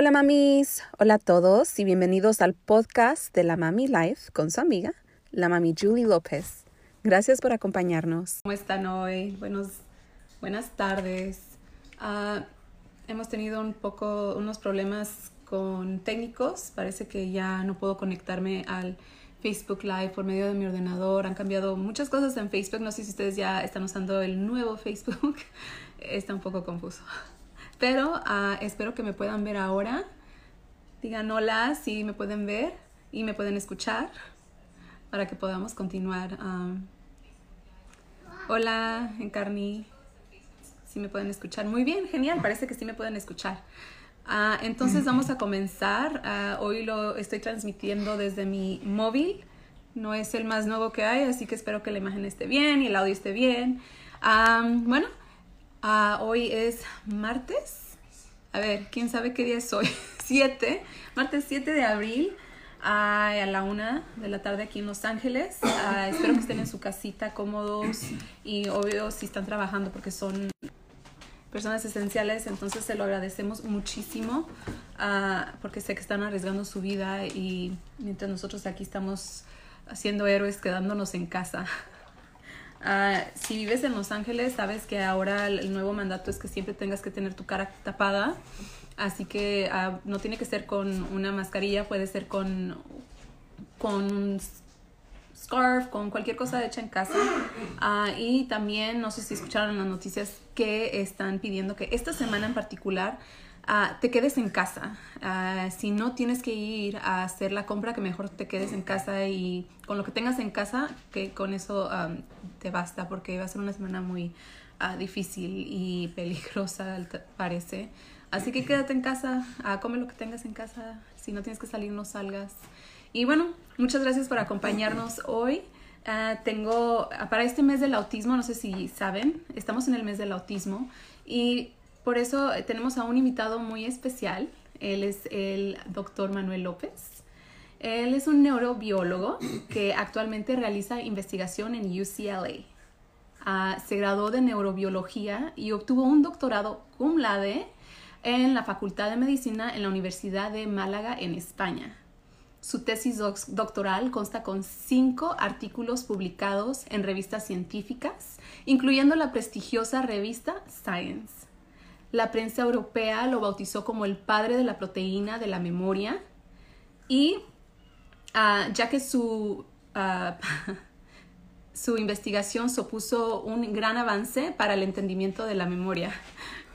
Hola mamis, hola a todos y bienvenidos al podcast de la Mami Life con su amiga, la Mami Julie López. Gracias por acompañarnos. ¿Cómo están hoy? Buenos, buenas tardes. Ah, hemos tenido un poco unos problemas con técnicos. Parece que ya no puedo conectarme al Facebook Live por medio de mi ordenador. Han cambiado muchas cosas en Facebook. No sé si ustedes ya están usando el nuevo Facebook. Está un poco confuso. Pero ah, espero que me puedan ver ahora. Digan hola si me pueden ver y me pueden escuchar para que podamos continuar. Ah. hola, Encarni. Si me pueden escuchar. Muy bien, genial. Parece que sí me pueden escuchar. Ah, entonces vamos a comenzar. hoy lo estoy transmitiendo desde mi móvil. No es el más nuevo que hay, así que espero que la imagen esté bien y el audio esté bien. bueno, Ah, hoy es martes. A ver, ¿quién sabe qué día es hoy? 7. Martes 7 de abril a la una de la tarde aquí en Los Ángeles. Ah, espero que estén en su casita cómodos y obvio si están trabajando porque son personas esenciales, entonces se lo agradecemos muchísimo ah, porque sé que están arriesgando su vida y mientras nosotros aquí estamos haciendo héroes quedándonos en casa. Ah, si vives en Los Ángeles, sabes que ahora el nuevo mandato es que siempre tengas que tener tu cara tapada. Así que ah, no tiene que ser con una mascarilla, puede ser con, con un scarf, con cualquier cosa hecha en casa. Ah, y también, no sé si escucharon las noticias que están pidiendo que esta semana en particular Ah, te quedes en casa. Ah, si no tienes que ir a hacer la compra, que mejor te quedes en casa y con lo que tengas en casa, que con eso te basta, porque va a ser una semana muy ah, difícil y peligrosa, parece. Así que quédate en casa, come lo que tengas en casa. Si no tienes que salir, no salgas. Y bueno, muchas gracias por acompañarnos hoy. tengo, para este mes del autismo, no sé si saben, estamos en el mes del autismo y por eso eh, tenemos a un invitado muy especial. Él es el doctor Manuel López. Él es un neurobiólogo que actualmente realiza investigación en UCLA. Ah, se graduó de neurobiología y obtuvo un doctorado cum laude en la Facultad de Medicina en la Universidad de Málaga en España. Su tesis doctoral consta con cinco artículos publicados en revistas científicas, incluyendo la prestigiosa revista Science. La prensa europea lo bautizó como el padre de la proteína de la memoria y ah, ya que su, ah, su investigación supuso un gran avance para el entendimiento de la memoria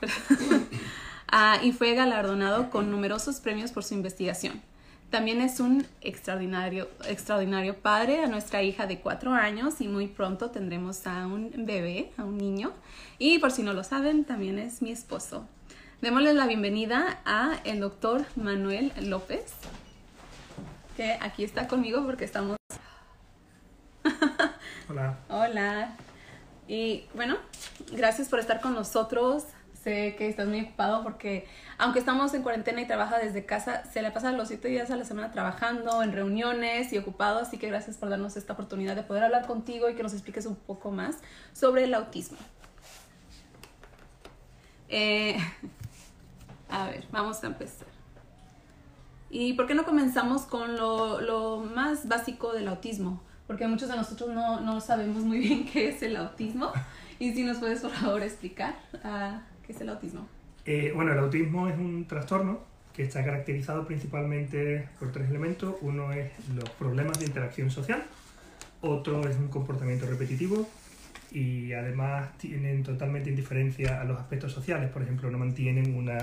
ah, y fue galardonado con numerosos premios por su investigación. También es un extraordinario, extraordinario padre a nuestra hija de cuatro años y muy pronto tendremos a un bebé, a un niño. Y por si no lo saben, también es mi esposo. Démosle la bienvenida a el doctor Manuel López, que aquí está conmigo porque estamos... Hola. Hola. Y bueno, gracias por estar con nosotros. Sé que estás muy ocupado porque aunque estamos en cuarentena y trabaja desde casa, se le pasa los siete días a la semana trabajando, en reuniones y ocupado, así que gracias por darnos esta oportunidad de poder hablar contigo y que nos expliques un poco más sobre el autismo. Eh, a ver, vamos a empezar. ¿Y por qué no comenzamos con lo, más básico del autismo? Porque muchos de nosotros no, sabemos muy bien qué es el autismo. Y si nos puedes, por favor, explicar uh, qué es el autismo. Eh, bueno, el autismo es un trastorno que está caracterizado principalmente por tres elementos. Uno es los problemas de interacción social, otro es un comportamiento repetitivo y además tienen totalmente indiferencia a los aspectos sociales. Por ejemplo, no mantienen una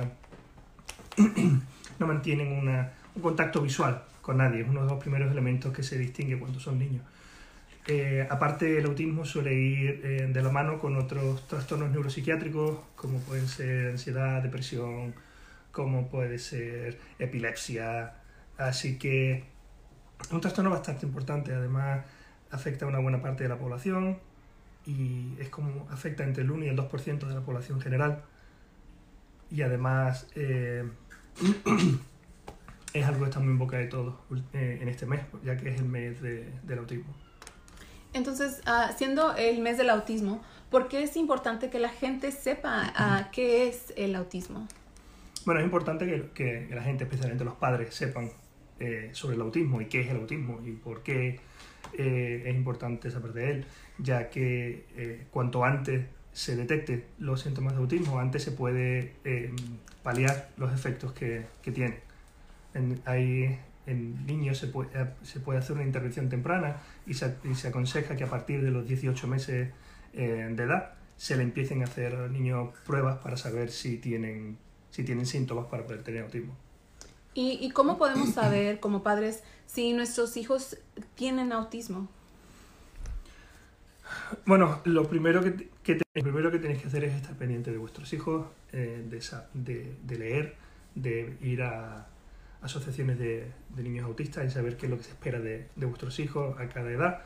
no mantienen una, un contacto visual con nadie. Es uno de los primeros elementos que se distingue cuando son niños. Eh, aparte, el autismo suele ir eh, de la mano con otros trastornos neuropsiquiátricos, como pueden ser ansiedad, depresión, como puede ser epilepsia. Así que es un trastorno bastante importante. Además, afecta a una buena parte de la población y es como afecta entre el 1 y el 2% de la población general. Y además eh, es algo que está muy en boca de todos en este mes, ya que es el mes del autismo. Entonces, ah, siendo el mes del autismo, ¿por qué es importante que la gente sepa ah, qué es el autismo? Bueno, es importante que, que la gente, especialmente los padres, sepan eh, sobre el autismo y qué es el autismo y por qué eh, es importante saber de él, ya que eh, cuanto antes se detecte los síntomas de autismo, antes se puede paliar los efectos que, que tiene. En, hay, en niños se puede, se puede hacer una intervención temprana y se, y se aconseja que a partir de los 18 meses de edad se le empiecen a hacer a los niños pruebas para saber si tienen, si tienen síntomas para poder tener autismo. ¿Y, cómo podemos saber como padres si nuestros hijos tienen autismo? Bueno, lo primero que, que primero que tenéis que hacer es estar pendiente de vuestros hijos, eh, de, de, leer, de ir a asociaciones de, niños autistas y saber qué es lo que se espera de, vuestros hijos a cada edad.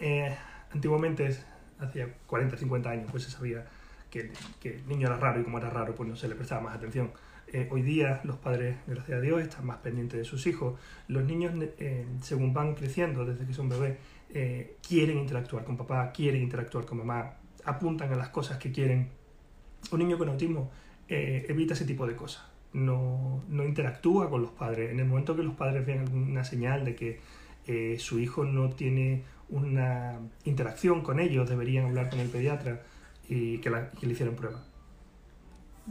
Eh, antiguamente, hacía 40, 50 años, pues se sabía que, que el niño era raro y como era raro, pues no se le prestaba más atención eh, hoy día los padres, gracias a Dios, están más pendientes de sus hijos. Los niños, eh, según van creciendo desde que son bebés, eh, quieren interactuar con papá, quieren interactuar con mamá, apuntan a las cosas que quieren. Un niño con autismo evita ese tipo de cosas. No, no, interactúa con los padres. En el momento que los padres vean alguna señal de que su hijo no tiene una interacción con ellos, deberían hablar con el pediatra y que, que le hicieran prueba.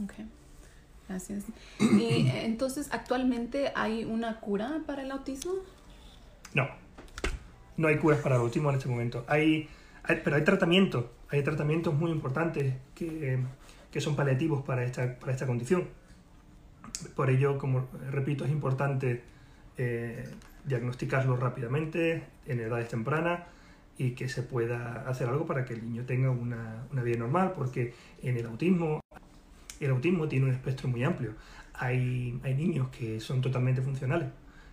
Okay. Gracias. Y entonces, ¿actualmente hay una cura para el autismo? No, no hay curas para el autismo en este momento. Hay, pero hay tratamientos, hay tratamientos muy importantes que, que son paliativos para esta, para esta condición. Por ello, como repito, es importante eh, diagnosticarlo rápidamente, en edades tempranas, y que se pueda hacer algo para que el niño tenga una, una vida normal, porque en el autismo el autismo tiene un espectro muy amplio. Hay, hay niños que son totalmente funcionales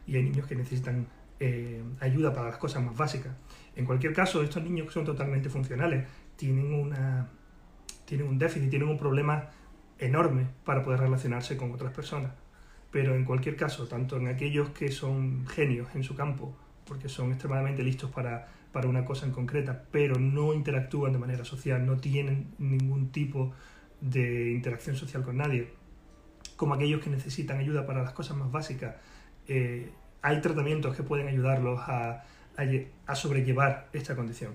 y hay niños que necesitan eh, ayuda para las cosas más básicas. En cualquier caso, estos niños que son totalmente funcionales tienen, una, tienen un déficit, tienen un problema enorme para poder relacionarse con otras personas. Pero en cualquier caso, tanto en aquellos que son genios en su campo, porque son extremadamente listos para, para una cosa en concreta, pero no interactúan de manera social, no tienen ningún tipo de interacción social con nadie, como aquellos que necesitan ayuda para las cosas más básicas, eh, hay tratamientos que pueden ayudarlos a, a, sobrellevar esta condición.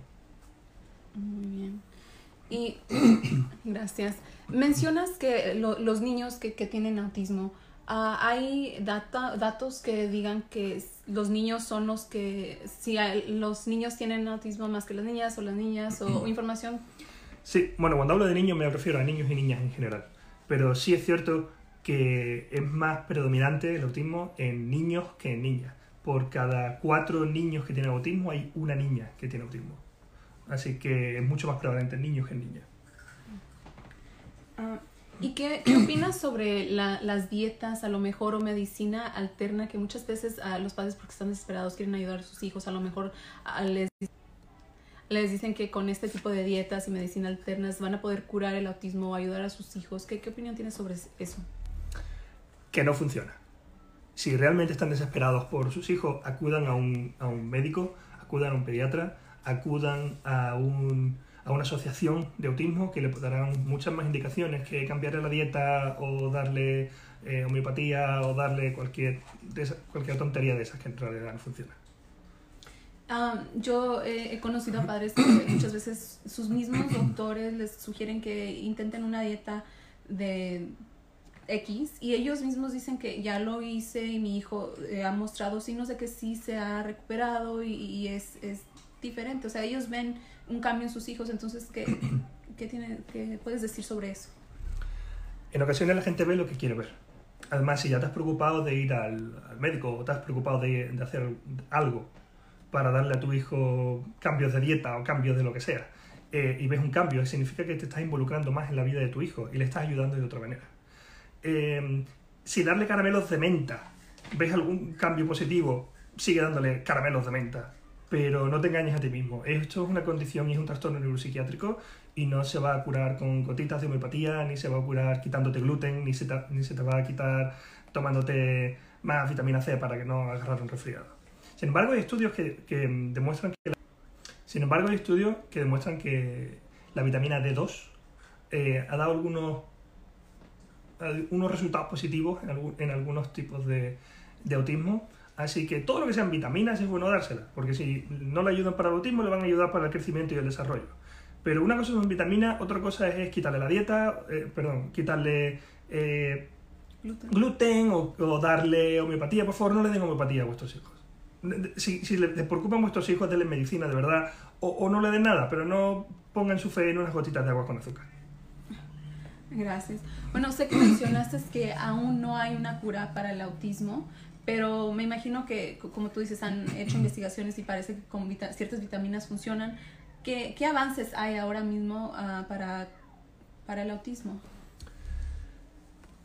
Muy bien. Y gracias. Mencionas que los niños que, que tienen autismo, ah, ¿hay data, datos que digan que los niños son los que, si los niños tienen autismo más que las niñas o las niñas o información Sí, bueno, cuando hablo de niños me refiero a niños y niñas en general. Pero sí es cierto que es más predominante el autismo en niños que en niñas. Por cada cuatro niños que tienen autismo hay una niña que tiene autismo. Así que es mucho más prevalente en niños que en niñas. Ah, ¿Y qué, qué, opinas sobre las dietas, a lo mejor, o medicina alterna que muchas veces los padres, porque están desesperados, quieren ayudar a sus hijos, a lo mejor les les dicen que con este tipo de dietas y medicina alternas van a poder curar el autismo o ayudar a sus hijos. ¿Qué, qué opinión tienes sobre eso? Que no funciona. Si realmente están desesperados por sus hijos, acudan a un, a un médico, acudan a un pediatra, acudan a, un, a una asociación de autismo que le darán muchas más indicaciones que cambiarle la dieta o darle eh, homeopatía o darle cualquier, cualquier tontería de esas que en realidad no funciona yo he conocido a padres que muchas veces sus mismos doctores les sugieren que intenten una dieta de X y ellos mismos dicen que ya lo hice y mi hijo eh, ha mostrado signos de que sí se ha recuperado y, es, es, diferente. O sea, ellos ven un cambio en sus hijos, entonces, ¿qué, qué, tiene, qué puedes decir sobre eso? En ocasiones la gente ve lo que quiere ver. Además, si ya te has preocupado de ir al, al médico o te has preocupado de, de hacer algo para darle a tu hijo cambios de dieta o cambios de lo que sea, eh, y ves un cambio, significa que te estás involucrando más en la vida de tu hijo y le estás ayudando de otra manera. Eh, si darle caramelos de menta, ves algún cambio positivo, sigue dándole caramelos de menta, pero no te engañes a ti mismo. Esto es una condición y es un trastorno neuropsiquiátrico y no se va a curar con gotitas de homeopatía, ni se va a curar quitándote gluten, ni se te, ni se te va a quitar tomándote más vitamina C para que no agarrar un resfriado. Sin embargo, hay estudios que, demuestran que la, sin embargo, hay estudios que demuestran que la vitamina D2 eh, ha dado algunos unos resultados positivos en, en algunos tipos de, de, autismo. Así que todo lo que sean vitaminas es bueno dárselas, porque si no le ayudan para el autismo, le van a ayudar para el crecimiento y el desarrollo. Pero una cosa son vitaminas, otra cosa es, quitarle la dieta, eh, perdón, quitarle eh, gluten, o, darle homeopatía. Por favor, no le den homeopatía a vuestros hijos. Si, si les, preocupan vuestros hijos, denle medicina de verdad, o, o no le den nada, pero no pongan su fe en unas gotitas de agua con azúcar. Gracias. Bueno, sé que mencionaste que aún no hay una cura para el autismo, pero me imagino que, como tú dices, han hecho investigaciones y parece que con ciertas vitaminas funcionan. ¿Qué, ¿Qué, avances hay ahora mismo uh, para, para el autismo?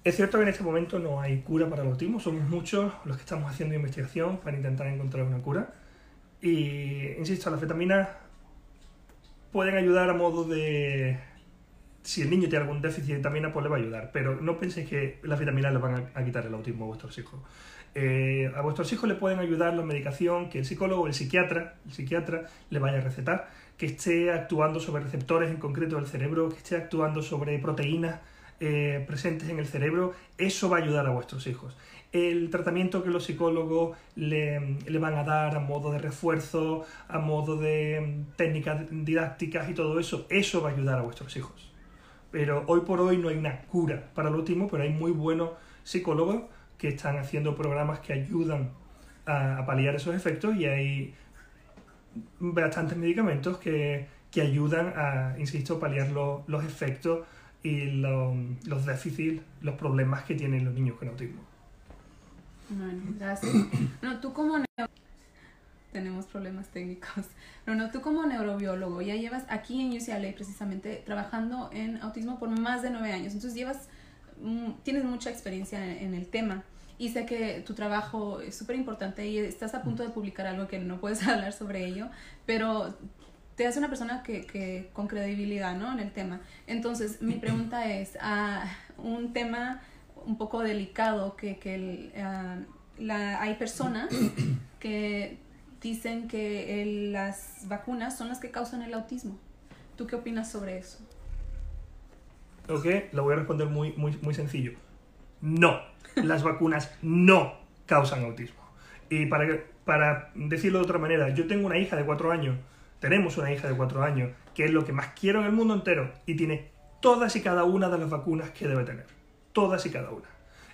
Es cierto que en este momento no hay cura para el autismo, somos muchos los que estamos haciendo investigación para intentar encontrar una cura. Y, insisto, las vitaminas pueden ayudar a modo de si el niño tiene algún déficit de vitamina, pues le va a ayudar. Pero no penséis que las vitaminas le van a, quitar el autismo a vuestros hijos. Eh, a vuestros hijos le pueden ayudar la medicación que el psicólogo o el psiquiatra, el psiquiatra le vaya a recetar, que esté actuando sobre receptores en concreto del cerebro, que esté actuando sobre proteínas eh, presentes en el cerebro. Eso va a ayudar a vuestros hijos. El tratamiento que los psicólogos le, le van a dar a modo de refuerzo, a modo de mm, técnicas didácticas y todo eso, eso va a ayudar a vuestros hijos pero hoy por hoy no hay una cura para el autismo, pero hay muy buenos psicólogos que están haciendo programas que ayudan a, paliar esos efectos y hay bastantes medicamentos que, que ayudan a, insisto, paliar los efectos y los déficits, los problemas que tienen los niños con autismo. Bueno, gracias. No, tú como tenemos problemas técnicos. No, no, tú como neurobiólogo ya llevas aquí en UCLA precisamente trabajando en autismo por más de nueve años. Entonces llevas, tienes mucha experiencia en, el tema y sé que tu trabajo es súper importante y estás a punto de publicar algo que no puedes hablar sobre ello, pero te hace una persona que, que con credibilidad, ¿no? En el tema. Entonces, mi pregunta es, a ah, un tema un poco delicado que, que ah, la, hay personas que dicen que las vacunas son las que causan el autismo. ¿Tú qué opinas sobre eso? Ok, lo voy a responder muy, muy, muy sencillo. No, las vacunas no causan autismo. Y para, para decirlo de otra manera, yo tengo una hija de cuatro años, tenemos una hija de cuatro años, que es lo que más quiero en el mundo entero, y tiene todas y cada una de las vacunas que debe tener. Todas y cada una.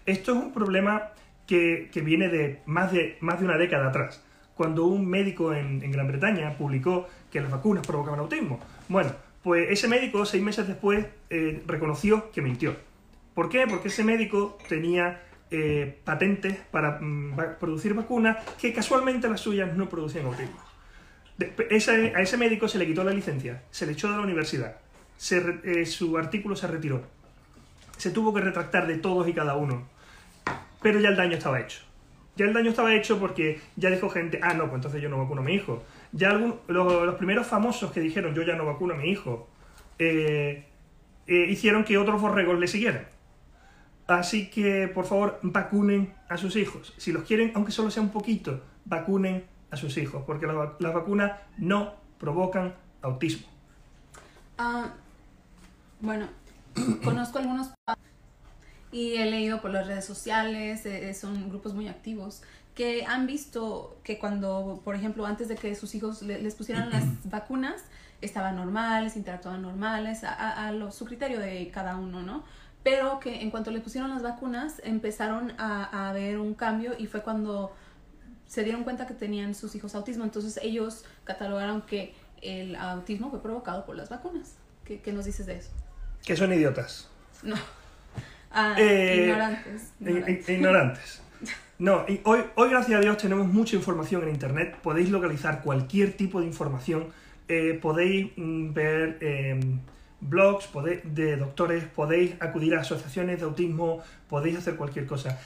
Esto es un problema que, que viene de más, de más de una década atrás cuando un médico en, Gran Bretaña publicó que las vacunas provocaban autismo. Bueno, pues ese médico seis meses después eh, reconoció que mintió. ¿Por qué? Porque ese médico tenía eh, patentes para mm, producir vacunas que casualmente las suyas no producían autismo. a ese médico se le quitó la licencia, se le echó de la universidad, eh, su artículo se retiró, se tuvo que retractar de todos y cada uno, pero ya el daño estaba hecho. Ya el daño estaba hecho porque ya dijo gente, ah, no, pues entonces yo no vacuno a mi hijo. Ya los, primeros famosos que dijeron, yo ya no vacuno a mi hijo, eh, eh, hicieron que otros borregos le siguieran. Así que, por favor, vacunen a sus hijos. Si los quieren, aunque solo sea un poquito, vacunen a sus hijos, porque las vacunas no provocan autismo. Ah, bueno, conozco algunos y he leído por las redes sociales, eh, son grupos muy activos, que han visto que cuando, por ejemplo, antes de que sus hijos les pusieran las vacunas, estaban normales, interactuaban normales, a, su criterio de cada uno, ¿no? Pero que en cuanto les pusieron las vacunas, empezaron a, a ver un cambio y fue cuando se dieron cuenta que tenían sus hijos autismo. Entonces ellos catalogaron que el autismo fue provocado por las vacunas. ¿Qué, qué nos dices de eso? Que son idiotas. No. Ah, eh, ignorantes. ignorantes. No, hoy, gracias a Dios tenemos mucha información en Internet, podéis localizar cualquier tipo de información, eh, podéis mm, ver em, blogs de doctores, podéis acudir a asociaciones de autismo, podéis hacer cualquier cosa.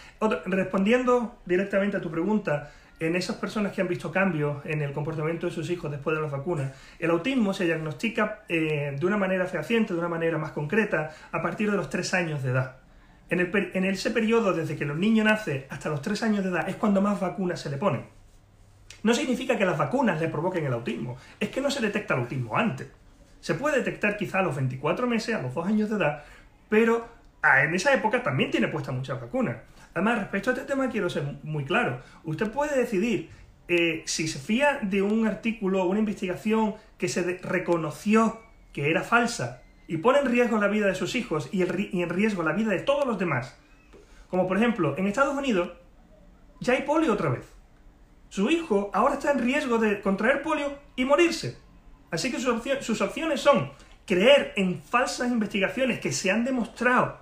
respondiendo directamente a tu pregunta, en esas personas que han visto cambios en el comportamiento de sus hijos después de las vacunas, el autismo se diagnostica eh, de una manera fehaciente, de una manera más concreta, a partir de los tres años de edad. En, ese periodo, desde que el niño nace hasta los 3 años de edad, es cuando más vacunas se le ponen. No significa que las vacunas le provoquen el autismo, es que no se detecta el autismo antes. Se puede detectar quizá a los 24 meses, a los 2 años de edad, pero ah, en esa época también tiene puestas muchas vacunas. Además, respecto a este tema quiero ser muy claro. Usted puede decidir eh, si se fía de un artículo, una investigación que se reconoció que era falsa y pone en riesgo la vida de sus hijos y, en riesgo la vida de todos los demás. Como por ejemplo, en Estados Unidos ya hay polio otra vez. Su hijo ahora está en riesgo de contraer polio y morirse. Así que sus, opciones son creer en falsas investigaciones que se han demostrado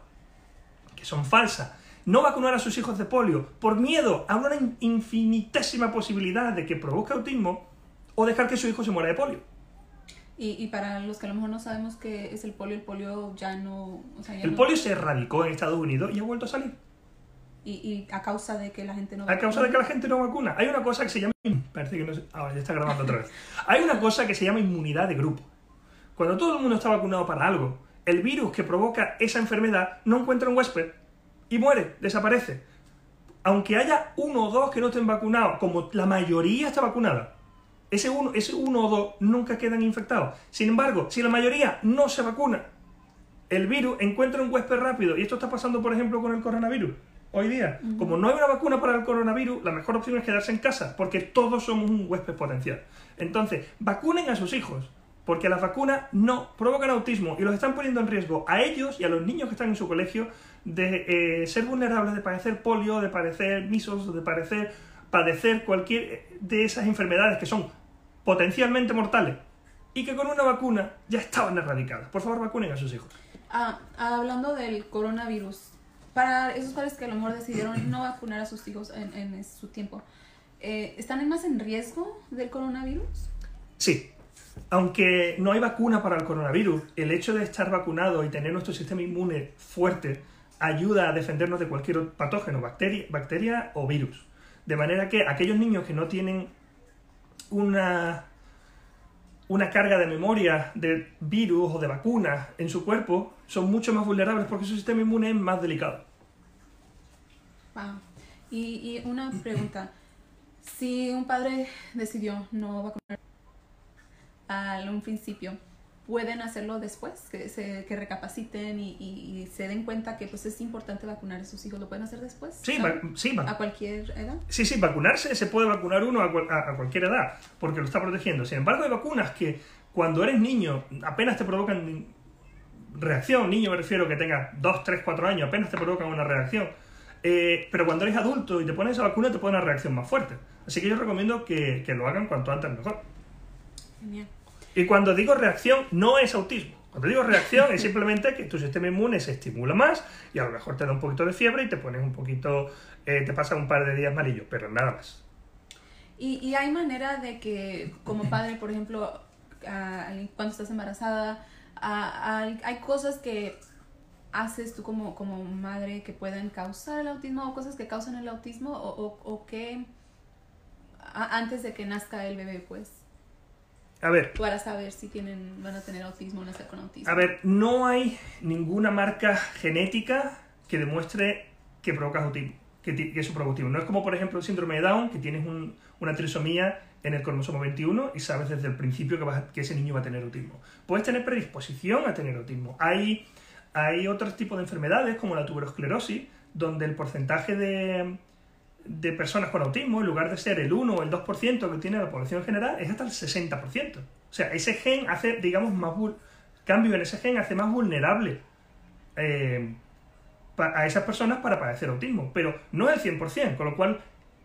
que son falsas, no vacunar a sus hijos de polio por miedo a una infinitésima posibilidad de que provoque autismo o dejar que su hijo se muera de polio. Y, para los que a lo mejor no sabemos qué es el polio, el polio ya no... el polio se erradicó en Estados Unidos y ha vuelto a salir. Y, a causa de que la gente no vacuna. A causa de que la gente no vacuna. Hay una cosa que se llama. Parece que no ah, ya está grabando otra vez. Hay una cosa que se llama inmunidad de grupo. Cuando todo el mundo está vacunado para algo, el virus que provoca esa enfermedad no encuentra un huésped y muere, desaparece. Aunque haya uno o dos que no estén vacunados, como la mayoría está vacunada, ese uno, ese uno o dos nunca quedan infectados. Sin embargo, si la mayoría no se vacuna, el virus encuentra un huésped rápido. Y esto está pasando, por ejemplo, con el coronavirus hoy día. Como no hay una vacuna para el coronavirus, la mejor opción es quedarse en casa, porque todos somos un huésped potencial. Entonces, vacunen a sus hijos, porque las vacunas no provocan autismo y los están poniendo en riesgo a ellos y a los niños que están en su colegio de eh, ser vulnerables, de padecer polio, de padecer misos, de padecer, padecer cualquier de esas enfermedades que son potencialmente mortales y que con una vacuna ya estaban erradicadas. Por favor, vacunen a sus hijos. Ah, hablando del coronavirus, para esos padres que a lo mejor decidieron no vacunar a sus hijos en, su tiempo, eh, ¿están más en riesgo del coronavirus? Sí. Aunque no hay vacuna para el coronavirus, el hecho de estar vacunado y tener nuestro sistema inmune fuerte ayuda a defendernos de cualquier patógeno, bacteria, bacteria o virus. De manera que aquellos niños que no tienen una, una carga de memoria de virus o de vacunas en su cuerpo son mucho más vulnerables porque su sistema inmune es más delicado. Y, una pregunta. Si un padre decidió no vacunar al un principio, ¿pueden hacerlo después? Que, se, que recapaciten y, se den cuenta que pues es importante vacunar a sus hijos. ¿Lo pueden hacer después? Sí, sí. ¿A cualquier edad? Sí, sí, vacunarse se puede vacunar uno a, a, cualquier edad porque lo está protegiendo. Sin embargo, hay vacunas que cuando eres niño apenas te provocan reacción. Niño me refiero que tengas 2, 3, 4 años, apenas te provocan una reacción eh, pero cuando eres adulto y te pones esa vacuna te pone una reacción más fuerte. Así que yo recomiendo que, que lo hagan cuanto antes mejor. Genial. Y cuando digo reacción, no es autismo. Cuando digo reacción es simplemente que tu sistema inmune se estimula más y a lo mejor te da un poquito de fiebre y te pones un poquito, eh, te pasa un par de días malillo, pero nada más. Y, y hay manera de que como padre, por ejemplo, cuando estás embarazada, hay cosas que haces tú como, como madre que pueden causar el autismo o cosas que causan el autismo o, o, que antes de que nazca el bebé, pues? A ver. Para saber si tienen, van a tener autismo o nacer con autismo. A ver, no hay ninguna marca genética que demuestre que provocas autismo, que, que eso provoca autismo. No es como, por ejemplo, el síndrome de Down, que tienes un, una trisomía en el cromosoma 21 y sabes desde el principio que, vas que ese niño va a tener autismo. Puedes tener predisposición a tener autismo. Hay hay otros tipos de enfermedades, como la tuberosclerosis, donde el porcentaje de, de personas con autismo, en lugar de ser el 1 o el 2% que tiene la población general, es hasta el 60%. O sea, ese gen hace, digamos, más cambio en ese gen hace más vulnerable eh, a esas personas para padecer autismo, pero no es el 100%, con lo cual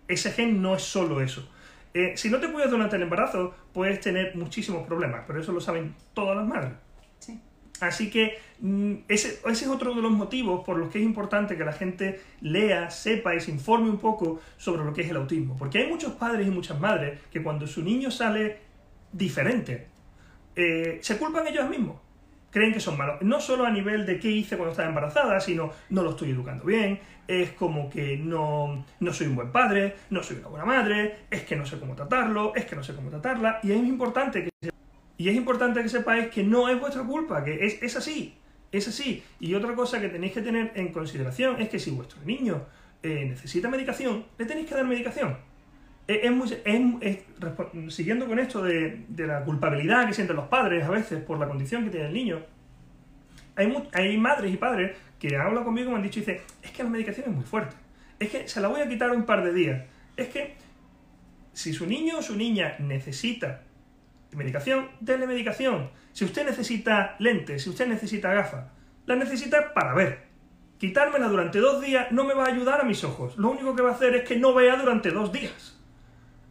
ese gen no es solo eso. Eh, si no te cuidas durante el embarazo, puedes tener muchísimos problemas, pero eso lo saben todas las madres. Así que mm, ese, es otro de los motivos por los que es importante que la gente lea, sepa y se informe un poco sobre lo que es el autismo. Porque hay muchos padres y muchas madres que cuando su niño sale diferente, eh, se culpan ellos mismos. Creen que son malos. No solo a nivel de qué hice cuando estaba embarazada, sino no lo estoy educando bien, es como que no, no soy un buen padre, no soy una buena madre, es que no sé cómo tratarlo, es que no sé cómo tratarla. Y es importante que y es importante que sepáis que no es vuestra culpa, que es, es así, es así. Y otra cosa que tenéis que tener en consideración es que si vuestro niño eh, necesita medicación, le tenéis que dar medicación. Es, es, siguiendo con esto de, de, la culpabilidad que sienten los padres a veces por la condición que tiene el niño, hay, hay madres y padres que habla conmigo me han dicho, dice, es que la medicación es muy fuerte, es que se la voy a quitar un par de días, es que si su niño o su niña necesita medicación, denle medicación. Si usted necesita lentes, si usted necesita gafas, la necesita para ver. Quitármela durante dos días no me va a ayudar a mis ojos. Lo único que va a hacer es que no vea durante dos días.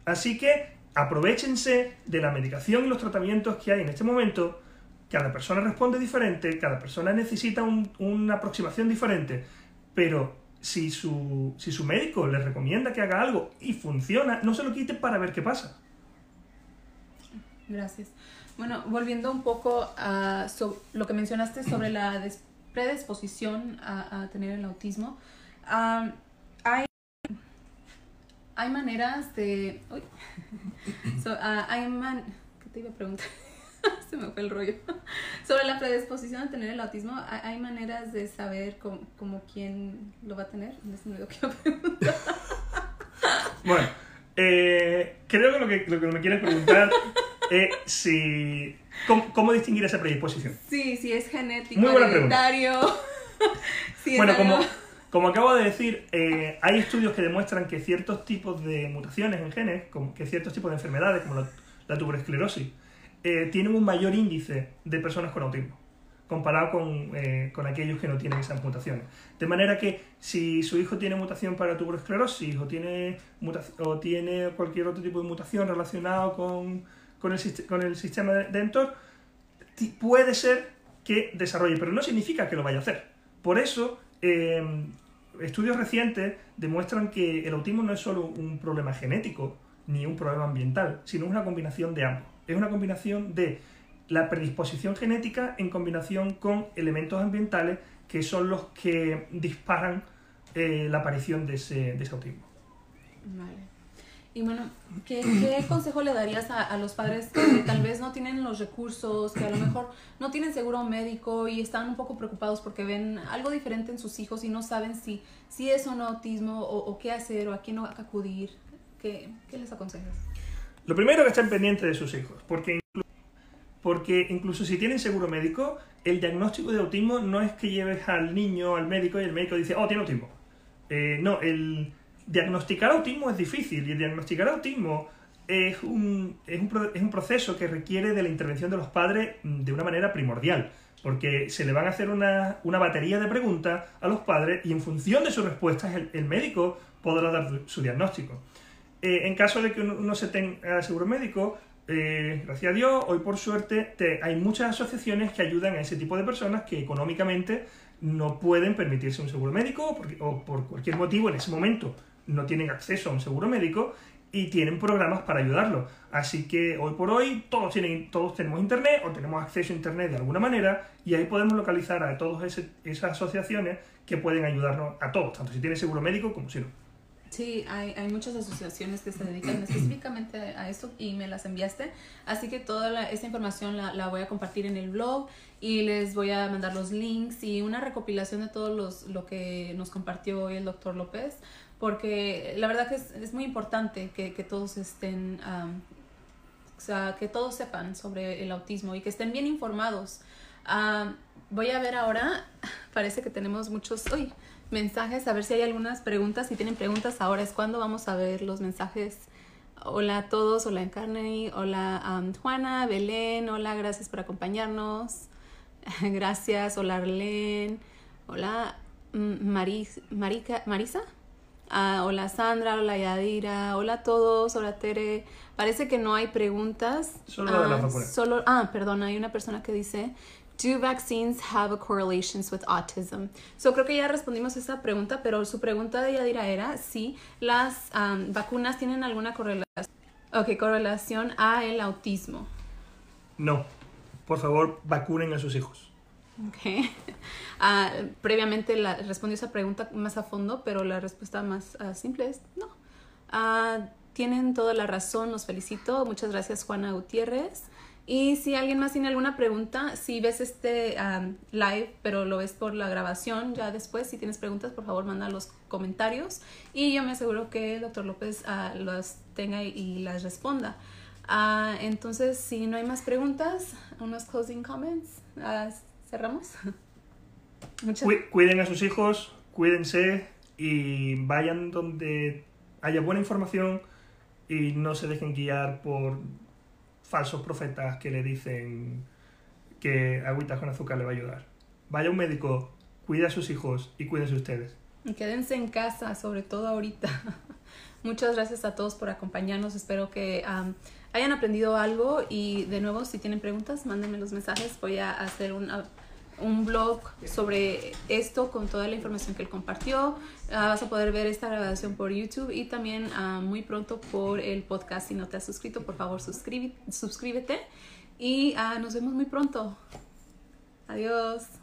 Así que aprovechense de la medicación y los tratamientos que hay en este momento. Cada persona responde diferente, cada persona necesita una aproximación diferente, pero si su médico le recomienda que haga algo y funciona, no se lo quite para ver qué pasa. Gracias. Bueno, volviendo un poco a lo que mencionaste sobre la predisposición a, tener el autismo, hay, hay maneras de... Uy, ah, hay man, ¿Qué te iba a preguntar? Se me fue el rollo. Sobre la predisposición a tener el autismo, ¿hay, maneras de saber cómo, quién lo va a tener? No me que Bueno, eh, creo que lo, que lo que me quieres preguntar es si... ¿Cómo, distinguir esa predisposición? Sí, si es genético, Muy buena hereditario. bueno, como, como acabo de decir, eh, hay estudios que demuestran que ciertos tipos de mutaciones en genes, como que ciertos tipos de enfermedades, como la, la tuberosclerosis, eh, tienen un mayor índice de personas con autismo comparado con, eh, con, aquellos que no tienen esas mutaciones. De manera que si su hijo tiene mutación para tuberosclerosis o tiene, o tiene cualquier otro tipo de mutación relacionado con, con, el, con el sistema de Dentor, puede ser que desarrolle, pero no significa que lo vaya a hacer. Por eso, em, estudios recientes demuestran que el autismo no es solo un problema genético ni un problema ambiental, sino una combinación de ambos. Es una combinación de la predisposición genética en combinación con elementos ambientales que son los que disparan eh, la aparición de ese, autismo. Vale. Y bueno, ¿qué, consejo le darías a, los padres que tal vez no tienen los recursos, que a lo mejor no tienen seguro médico y están un poco preocupados porque ven algo diferente en sus hijos y no saben si, si es o no autismo o, qué hacer o a quién acudir? ¿Qué, ¿Qué les aconsejas? Lo primero que estén pendientes de sus hijos, porque porque incluso si tienen seguro médico, el diagnóstico de autismo no es que lleves al niño al médico y el médico dice, oh, tiene autismo. Eh, no, el diagnosticar autismo es difícil y diagnosticar autismo es un, es un, es un proceso que requiere de la intervención de los padres de una manera primordial, porque se le van a hacer una, una batería de preguntas a los padres y en función de sus respuestas el, médico podrá dar su diagnóstico. Eh, en caso de que uno no se tenga seguro médico, eh, gracias a Dios, hoy por suerte hay muchas asociaciones que ayudan a ese tipo de personas que económicamente no pueden permitirse un seguro médico o por cualquier motivo en ese momento no tienen acceso a un seguro médico y tienen programas para ayudarlos. Así que hoy por hoy todos, tienen, todos tenemos internet o tenemos acceso a internet de alguna manera y ahí podemos localizar a todas esas asociaciones que pueden ayudarnos a todos, tanto si tienen seguro médico como si no. Sí, hay, hay muchas asociaciones que se dedican específicamente a esto y me las enviaste. Así que toda esta información la, la, voy a compartir en el blog y les voy a mandar los links y una recopilación de todo los, lo que nos compartió hoy el doctor López, porque la verdad que es, es muy importante que, que todos estén, o sea, que todos sepan sobre el autismo y que estén bien informados. voy a ver ahora, parece que tenemos muchos... Uy, mensajes, a ver si hay algunas preguntas. Si tienen preguntas ahora es cuando vamos a ver los mensajes. Hola a todos, hola Encarney, hola Juana, Belén, hola, gracias por acompañarnos. gracias, hola Arlene, hola mm, Maris, Marica, Marisa. Ah, hola Sandra, hola Yadira, hola a todos, hola Tere. Parece que no hay preguntas. Solo, ah, solo ah, perdón, hay una persona que dice, Do vaccines have a correlation with autism? So creo que ya respondimos esa pregunta, pero su pregunta de Yadira era si las um, vacunas tienen alguna correlación, okay, correlación a el autismo. No. Por favor, vacunen a sus hijos. Okay. Uh, previamente la, respondió esa pregunta más a fondo, pero la respuesta más uh, simple es no. Uh, tienen toda la razón, los felicito. Muchas gracias, Juana Gutiérrez. Y si alguien más tiene alguna pregunta, si ves este live, pero lo ves por la grabación, ya después, si tienes preguntas, por favor, manda los comentarios y yo me aseguro que el doctor López uh, los tenga y, las responda. Uh, entonces, si no hay más preguntas, unos closing comments, uh, cerramos. Muchas Cu- cuiden a sus hijos, cuídense y vayan donde haya buena información y no se dejen guiar por falsos profetas que le dicen que agüitas con azúcar le va a ayudar. Vaya un médico, cuide a sus hijos y cuídense ustedes. Quédense en casa, sobre todo ahorita. Muchas gracias a todos por acompañarnos. Espero que hayan aprendido algo y de nuevo, si tienen preguntas, mándenme los mensajes. Voy a hacer una- un blog sobre esto con toda la información que él compartió. Ah, vas a poder ver esta grabación por YouTube y también ah, muy pronto por el podcast. Si no te has suscrito, por favor, suscríbete. Y ah, nos vemos muy pronto. Adiós.